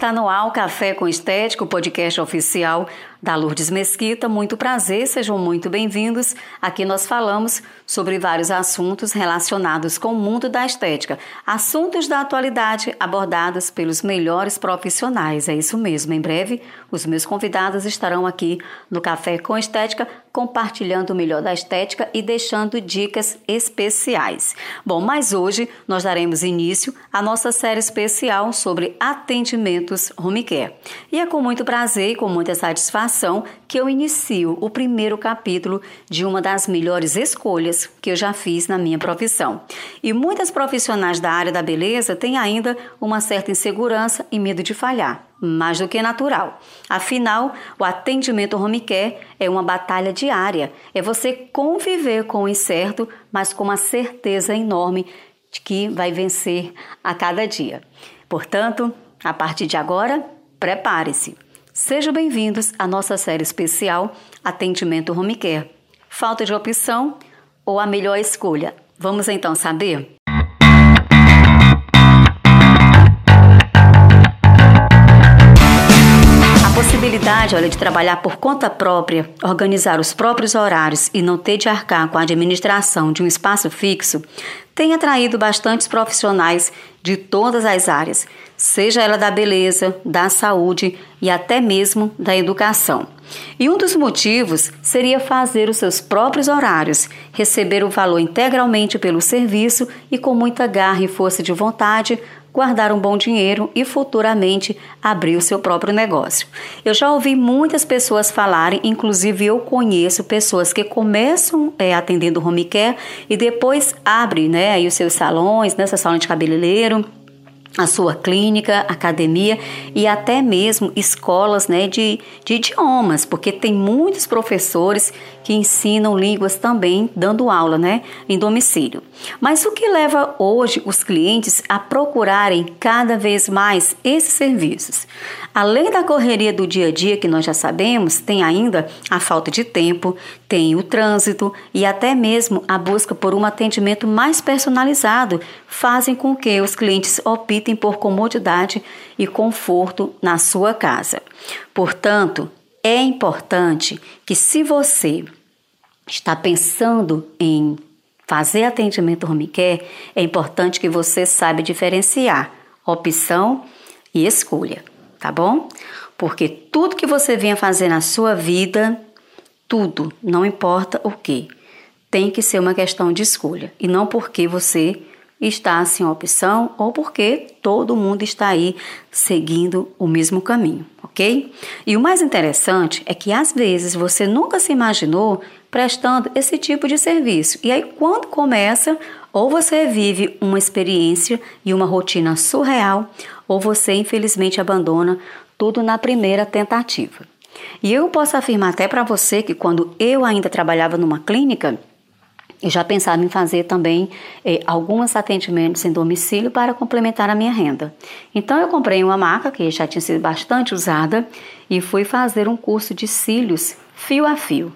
Está no ar o Café com Estética, o podcast oficial da Lourdes Mesquita. Muito prazer, sejam muito bem-vindos. Aqui nós falamos sobre vários assuntos relacionados com o mundo da estética. Assuntos da atualidade abordados pelos melhores profissionais. É isso mesmo. Em breve, os meus convidados estarão aqui no Café com Estética compartilhando o melhor da estética e deixando dicas especiais. Bom, mas hoje nós daremos início à nossa série especial sobre atendimentos home care. E é com muito prazer e com muita satisfação que eu inicio o primeiro capítulo de uma das melhores escolhas que eu já fiz na minha profissão. E muitas profissionais da área da beleza têm ainda uma certa insegurança e medo de falhar mais do que natural. Afinal, o atendimento home care é uma batalha diária. É você conviver com o incerto, mas com uma certeza enorme de que vai vencer a cada dia. Portanto, a partir de agora, prepare-se. Sejam bem-vindos à nossa série especial Atendimento Home Care. Falta de opção ou a melhor escolha? Vamos então saber? A possibilidade, olha, de trabalhar por conta própria, organizar os próprios horários e não ter de arcar com a administração de um espaço fixo, tem atraído bastantes profissionais de todas as áreas, seja ela da beleza, da saúde e até mesmo da educação. E um dos motivos seria fazer os seus próprios horários, receber o valor integralmente pelo serviço e com muita garra e força de vontade guardar um bom dinheiro e futuramente abrir o seu próprio negócio. Eu já ouvi muitas pessoas falarem, inclusive eu conheço pessoas que começam é, atendendo home care e depois abrem né, aí os seus salões, nessa né, salão de cabeleireiro, a sua clínica, academia e até mesmo escolas né, de, de idiomas, porque tem muitos professores que ensinam línguas também dando aula né, em domicílio. Mas o que leva hoje os clientes a procurarem cada vez mais esses serviços? Além da correria do dia a dia que nós já sabemos, tem ainda a falta de tempo, tem o trânsito e até mesmo a busca por um atendimento mais personalizado fazem com que os clientes optem por comodidade e conforto na sua casa. Portanto, é importante que se você está pensando em fazer atendimento home care, é importante que você saiba diferenciar opção e escolha tá bom? Porque tudo que você venha fazer na sua vida, tudo, não importa o que, tem que ser uma questão de escolha e não porque você está sem opção ou porque todo mundo está aí seguindo o mesmo caminho, ok? E o mais interessante é que às vezes você nunca se imaginou prestando esse tipo de serviço. E aí, quando começa, ou você vive uma experiência e uma rotina surreal, ou você infelizmente abandona tudo na primeira tentativa. E eu posso afirmar até para você que quando eu ainda trabalhava numa clínica, eu já pensava em fazer também eh, alguns atendimentos em domicílio para complementar a minha renda. Então eu comprei uma maca que já tinha sido bastante usada e fui fazer um curso de cílios fio a fio.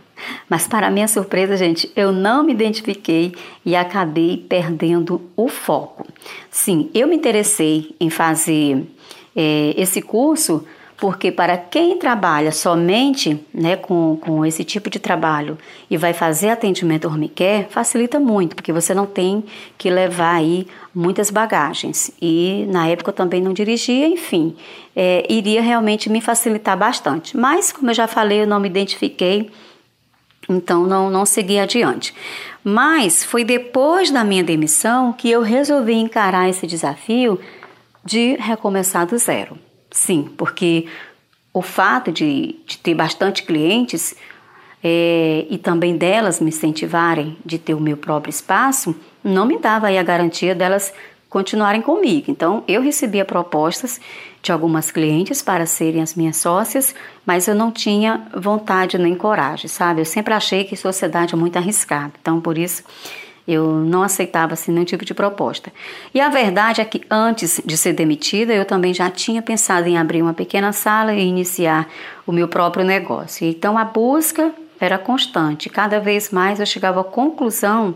Mas, para minha surpresa, gente, eu não me identifiquei e acabei perdendo o foco. Sim, eu me interessei em fazer é, esse curso porque para quem trabalha somente né, com, com esse tipo de trabalho e vai fazer atendimento home care, facilita muito, porque você não tem que levar aí muitas bagagens. E na época eu também não dirigia, enfim, é, iria realmente me facilitar bastante. Mas, como eu já falei, eu não me identifiquei então não, não segui adiante. Mas foi depois da minha demissão que eu resolvi encarar esse desafio de recomeçar do zero. Sim, porque o fato de, de ter bastante clientes é, e também delas me incentivarem de ter o meu próprio espaço, não me dava a garantia delas continuarem comigo. Então, eu recebia propostas de algumas clientes para serem as minhas sócias, mas eu não tinha vontade nem coragem, sabe? Eu sempre achei que sociedade é muito arriscada. Então, por isso, eu não aceitava assim, nenhum tipo de proposta. E a verdade é que antes de ser demitida, eu também já tinha pensado em abrir uma pequena sala e iniciar o meu próprio negócio. Então a busca era constante. Cada vez mais eu chegava à conclusão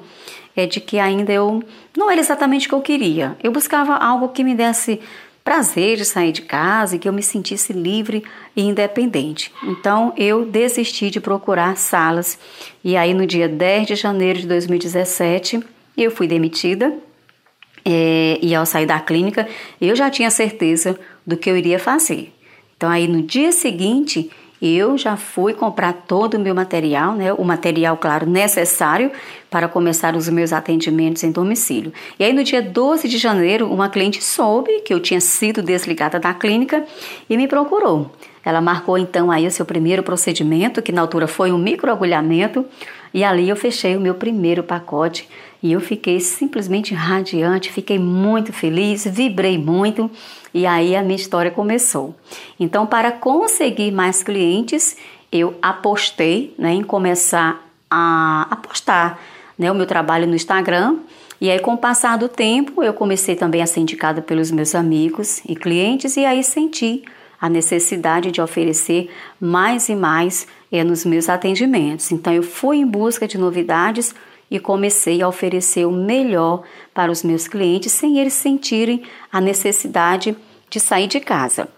é de que ainda eu não era exatamente o que eu queria. Eu buscava algo que me desse prazer de sair de casa e que eu me sentisse livre e independente. Então eu desisti de procurar salas e aí no dia 10 de janeiro de 2017 eu fui demitida é, e ao sair da clínica eu já tinha certeza do que eu iria fazer. Então aí no dia seguinte eu já fui comprar todo o meu material, né, o material, claro, necessário para começar os meus atendimentos em domicílio. E aí, no dia 12 de janeiro, uma cliente soube que eu tinha sido desligada da clínica e me procurou. Ela marcou então aí o seu primeiro procedimento, que na altura foi um microagulhamento, e ali eu fechei o meu primeiro pacote e eu fiquei simplesmente radiante, fiquei muito feliz, vibrei muito e aí a minha história começou. Então, para conseguir mais clientes, eu apostei né, em começar a apostar né, o meu trabalho no Instagram. E aí, com o passar do tempo, eu comecei também a ser indicada pelos meus amigos e clientes, e aí senti a necessidade de oferecer mais e mais é, nos meus atendimentos. Então, eu fui em busca de novidades e comecei a oferecer o melhor para os meus clientes sem eles sentirem a necessidade de sair de casa.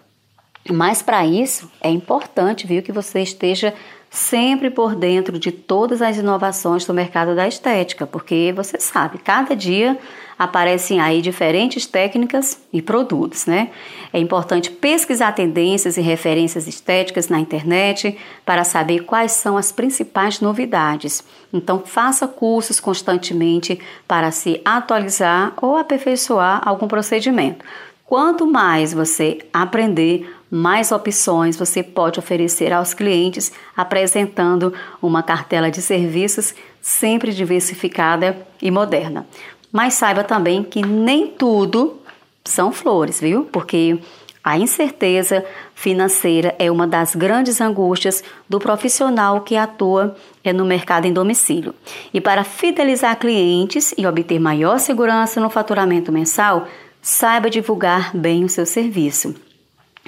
Mas para isso é importante, viu, que você esteja sempre por dentro de todas as inovações do mercado da estética, porque você sabe, cada dia aparecem aí diferentes técnicas e produtos, né? É importante pesquisar tendências e referências estéticas na internet para saber quais são as principais novidades. Então, faça cursos constantemente para se atualizar ou aperfeiçoar algum procedimento. Quanto mais você aprender, mais opções você pode oferecer aos clientes, apresentando uma cartela de serviços sempre diversificada e moderna. Mas saiba também que nem tudo são flores, viu? Porque a incerteza financeira é uma das grandes angústias do profissional que atua é, no mercado em domicílio. E para fidelizar clientes e obter maior segurança no faturamento mensal, saiba divulgar bem o seu serviço.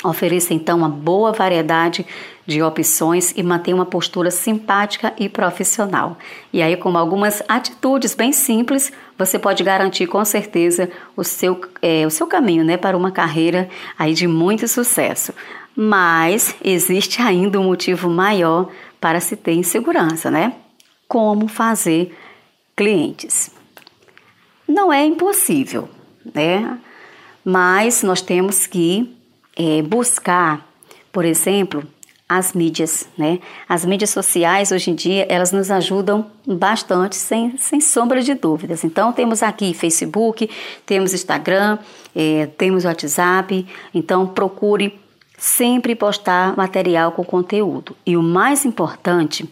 Ofereça então uma boa variedade de opções e mantenha uma postura simpática e profissional. E aí, com algumas atitudes bem simples, você pode garantir com certeza o seu, é, o seu caminho né, para uma carreira aí de muito sucesso. Mas existe ainda um motivo maior para se ter insegurança, né? Como fazer clientes. Não é impossível, né? Mas nós temos que é, buscar, por exemplo, as mídias, né? As mídias sociais hoje em dia elas nos ajudam bastante, sem, sem sombra de dúvidas. Então temos aqui Facebook, temos Instagram, é, temos WhatsApp. Então procure sempre postar material com conteúdo. E o mais importante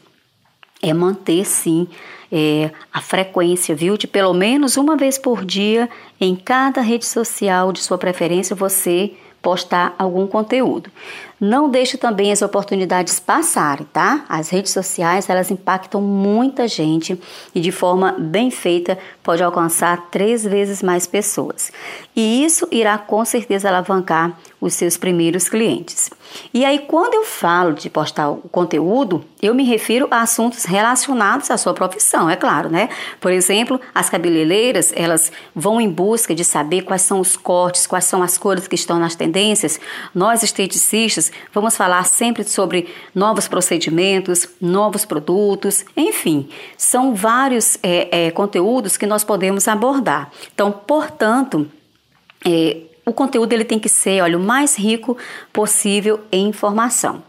é manter sim é, a frequência, viu? De pelo menos uma vez por dia em cada rede social de sua preferência você postar algum conteúdo. Não deixe também as oportunidades passarem, tá? As redes sociais, elas impactam muita gente e de forma bem feita pode alcançar três vezes mais pessoas. E isso irá com certeza alavancar os seus primeiros clientes. E aí, quando eu falo de postar o conteúdo, eu me refiro a assuntos relacionados à sua profissão, é claro, né? Por exemplo, as cabeleireiras, elas vão em busca de saber quais são os cortes, quais são as cores que estão nas tendências. Nós, esteticistas, vamos falar sempre sobre novos procedimentos, novos produtos, enfim, são vários é, é, conteúdos que nós podemos abordar. Então, portanto, é, o conteúdo ele tem que ser, olha, o mais rico possível em informação.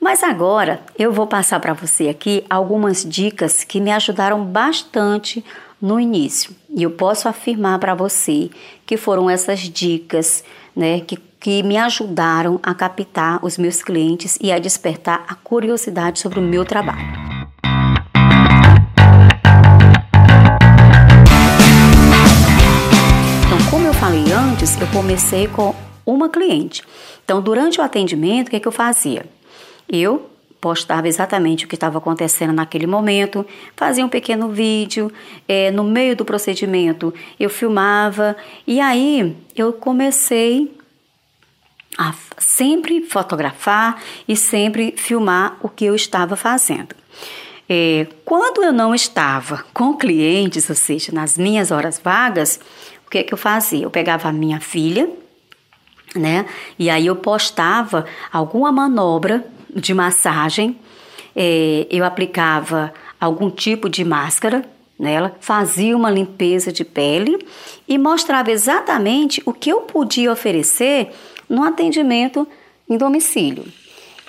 Mas agora eu vou passar para você aqui algumas dicas que me ajudaram bastante no início. E eu posso afirmar para você que foram essas dicas, né, que, que me ajudaram a captar os meus clientes e a despertar a curiosidade sobre o meu trabalho. Eu comecei com uma cliente. Então, durante o atendimento, o que, é que eu fazia? Eu postava exatamente o que estava acontecendo naquele momento, fazia um pequeno vídeo, é, no meio do procedimento eu filmava e aí eu comecei a sempre fotografar e sempre filmar o que eu estava fazendo. É, quando eu não estava com clientes, ou seja, nas minhas horas vagas, o que, que eu fazia? Eu pegava a minha filha, né? E aí eu postava alguma manobra de massagem, é, eu aplicava algum tipo de máscara nela, fazia uma limpeza de pele e mostrava exatamente o que eu podia oferecer no atendimento em domicílio.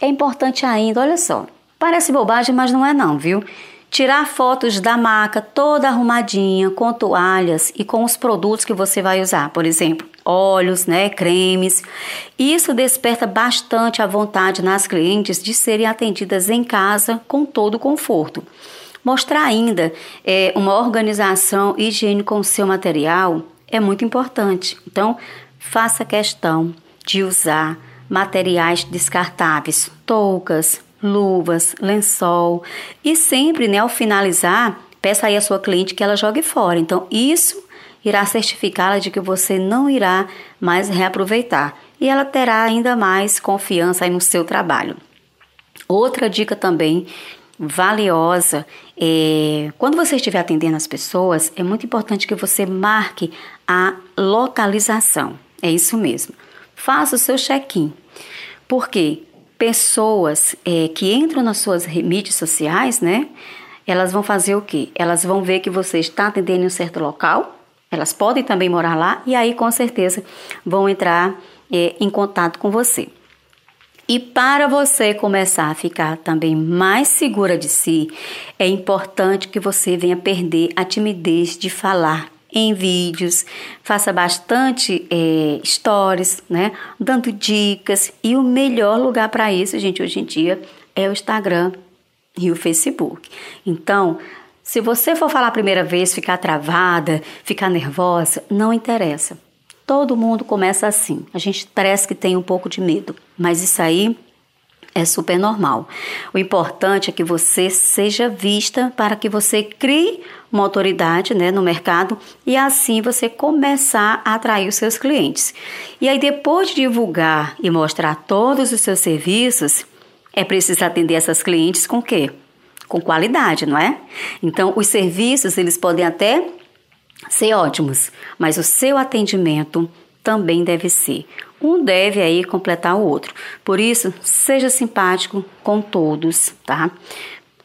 É importante ainda, olha só, parece bobagem, mas não é não, viu? Tirar fotos da maca toda arrumadinha, com toalhas e com os produtos que você vai usar, por exemplo, óleos, né, cremes. Isso desperta bastante a vontade nas clientes de serem atendidas em casa com todo o conforto. Mostrar ainda é, uma organização higiene com o seu material é muito importante. Então, faça questão de usar materiais descartáveis, toucas, luvas, lençol e sempre, né, ao finalizar, peça aí à sua cliente que ela jogue fora. Então, isso irá certificá-la de que você não irá mais reaproveitar e ela terá ainda mais confiança no seu trabalho. Outra dica também valiosa é quando você estiver atendendo as pessoas, é muito importante que você marque a localização. É isso mesmo. Faça o seu check-in. Porque pessoas é, que entram nas suas mídias sociais, né? Elas vão fazer o quê? Elas vão ver que você está atendendo em um certo local, elas podem também morar lá e aí com certeza vão entrar é, em contato com você. E para você começar a ficar também mais segura de si, é importante que você venha perder a timidez de falar em vídeos, faça bastante é, stories, né? Dando dicas. E o melhor lugar para isso, gente, hoje em dia é o Instagram e o Facebook. Então, se você for falar a primeira vez, ficar travada, ficar nervosa, não interessa. Todo mundo começa assim. A gente parece que tem um pouco de medo, mas isso aí é super normal. O importante é que você seja vista para que você crie uma autoridade né, no mercado e assim você começar a atrair os seus clientes. E aí, depois de divulgar e mostrar todos os seus serviços, é preciso atender essas clientes com o quê? Com qualidade, não é? Então, os serviços eles podem até ser ótimos, mas o seu atendimento também deve ser. Um deve aí completar o outro. Por isso, seja simpático com todos, tá?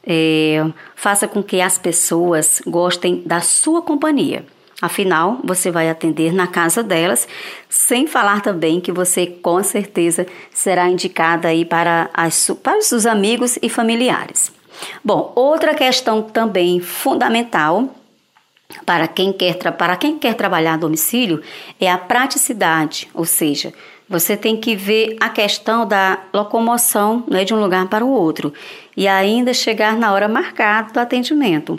É, faça com que as pessoas gostem da sua companhia. Afinal, você vai atender na casa delas, sem falar também que você com certeza será indicada aí para, as, para os amigos e familiares. Bom, outra questão também fundamental para quem quer, para quem quer trabalhar a domicílio é a praticidade, ou seja, você tem que ver a questão da locomoção né, de um lugar para o outro. E ainda chegar na hora marcada do atendimento.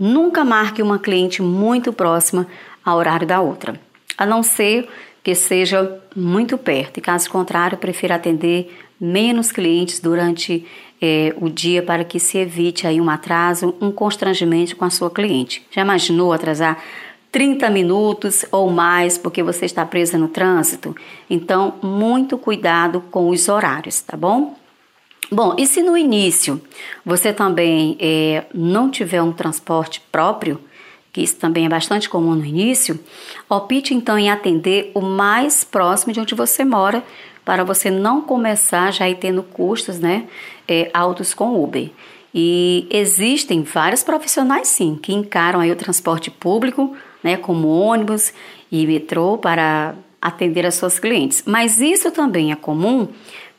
Nunca marque uma cliente muito próxima ao horário da outra, a não ser que seja muito perto, e caso contrário, prefira atender menos clientes durante é, o dia para que se evite aí um atraso, um constrangimento com a sua cliente. Já imaginou atrasar 30 minutos ou mais porque você está presa no trânsito? Então, muito cuidado com os horários, tá bom? Bom, e se no início você também é, não tiver um transporte próprio, que isso também é bastante comum no início, opte então em atender o mais próximo de onde você mora, para você não começar já ir tendo custos né, é, altos com Uber. E existem vários profissionais sim que encaram aí o transporte público, né, como ônibus e metrô para atender as suas clientes. Mas isso também é comum,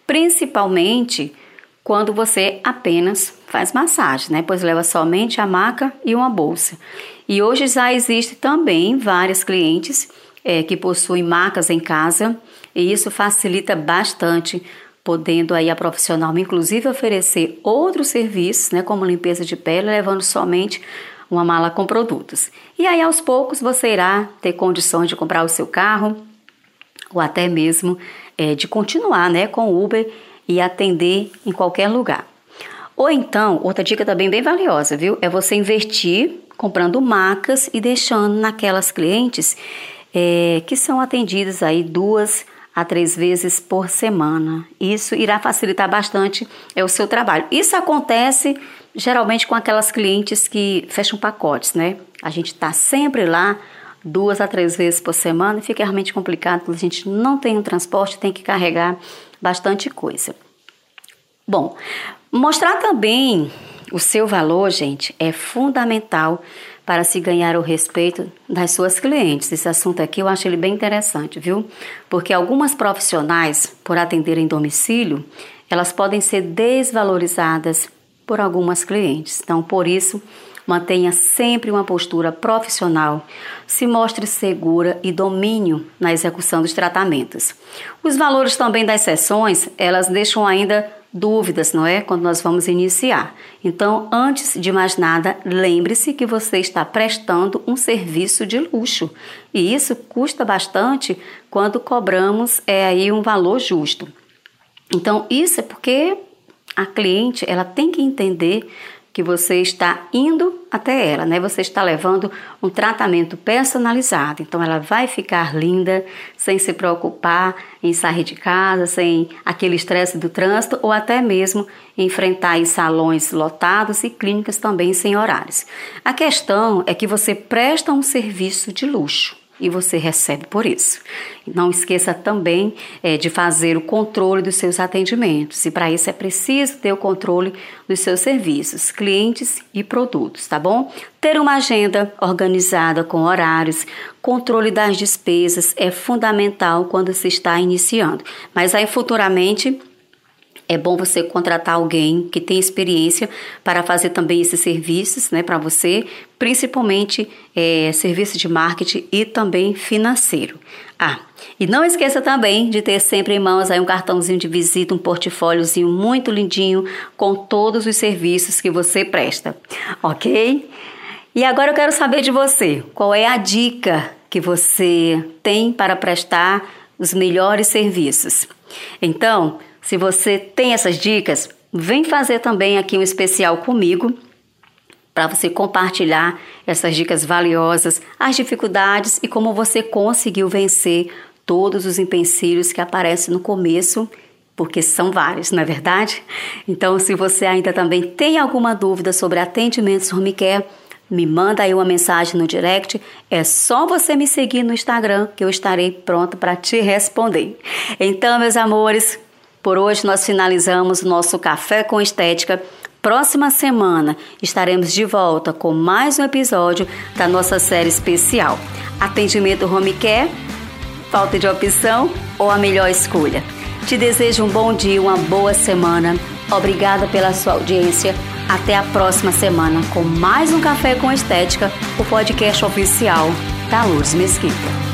principalmente quando você apenas faz massagem, né? Pois leva somente a maca e uma bolsa. E hoje já existe também várias clientes é, que possuem macas em casa e isso facilita bastante, podendo aí a profissional inclusive oferecer outros serviços, né, como limpeza de pele, levando somente uma mala com produtos. E aí aos poucos você irá ter condições de comprar o seu carro ou até mesmo é, de continuar, né, com o Uber e atender em qualquer lugar. Ou então, outra dica também bem valiosa, viu? É você investir comprando macas e deixando naquelas clientes é, que são atendidas aí duas a três vezes por semana. Isso irá facilitar bastante é, o seu trabalho. Isso acontece geralmente com aquelas clientes que fecham pacotes, né? A gente está sempre lá duas a três vezes por semana e fica realmente complicado, a gente não tem um transporte, tem que carregar bastante coisa. Bom, mostrar também o seu valor, gente, é fundamental para se ganhar o respeito das suas clientes. Esse assunto aqui eu acho ele bem interessante, viu? Porque algumas profissionais, por atenderem domicílio, elas podem ser desvalorizadas por algumas clientes. Então, por isso, mantenha sempre uma postura profissional, se mostre segura e domínio na execução dos tratamentos. Os valores também das sessões, elas deixam ainda dúvidas, não é? Quando nós vamos iniciar. Então, antes de mais nada, lembre-se que você está prestando um serviço de luxo. E isso custa bastante quando cobramos é aí um valor justo. Então, isso é porque a cliente, ela tem que entender que você está indo até ela, né? Você está levando um tratamento personalizado. Então ela vai ficar linda, sem se preocupar em sair de casa, sem aquele estresse do trânsito ou até mesmo enfrentar salões lotados e clínicas também sem horários. A questão é que você presta um serviço de luxo e você recebe por isso. Não esqueça também é, de fazer o controle dos seus atendimentos, e para isso é preciso ter o controle dos seus serviços, clientes e produtos, tá bom? Ter uma agenda organizada com horários, controle das despesas é fundamental quando se está iniciando, mas aí futuramente é bom você contratar alguém que tem experiência para fazer também esses serviços, né, para você, principalmente é, serviço de marketing e também financeiro. Ah, e não esqueça também de ter sempre em mãos aí um cartãozinho de visita, um portfóliozinho muito lindinho com todos os serviços que você presta, ok? E agora eu quero saber de você, qual é a dica que você tem para prestar os melhores serviços? Então, se você tem essas dicas, vem fazer também aqui um especial comigo para você compartilhar essas dicas valiosas, as dificuldades e como você conseguiu vencer todos os empecilhos que aparecem no começo, porque são vários, não é verdade? Então, se você ainda também tem alguma dúvida sobre atendimentos home care, me manda aí uma mensagem no direct. É só você me seguir no Instagram que eu estarei pronto para te responder. Então, meus amores, por hoje nós finalizamos nosso Café com Estética. Próxima semana estaremos de volta com mais um episódio da nossa série especial. Atendimento Home Care? Falta de opção ou a melhor escolha? Te desejo um bom dia, uma boa semana. Obrigada pela sua audiência. Até a próxima semana com mais um Café com Estética, o podcast oficial da Lourdes Mesquita.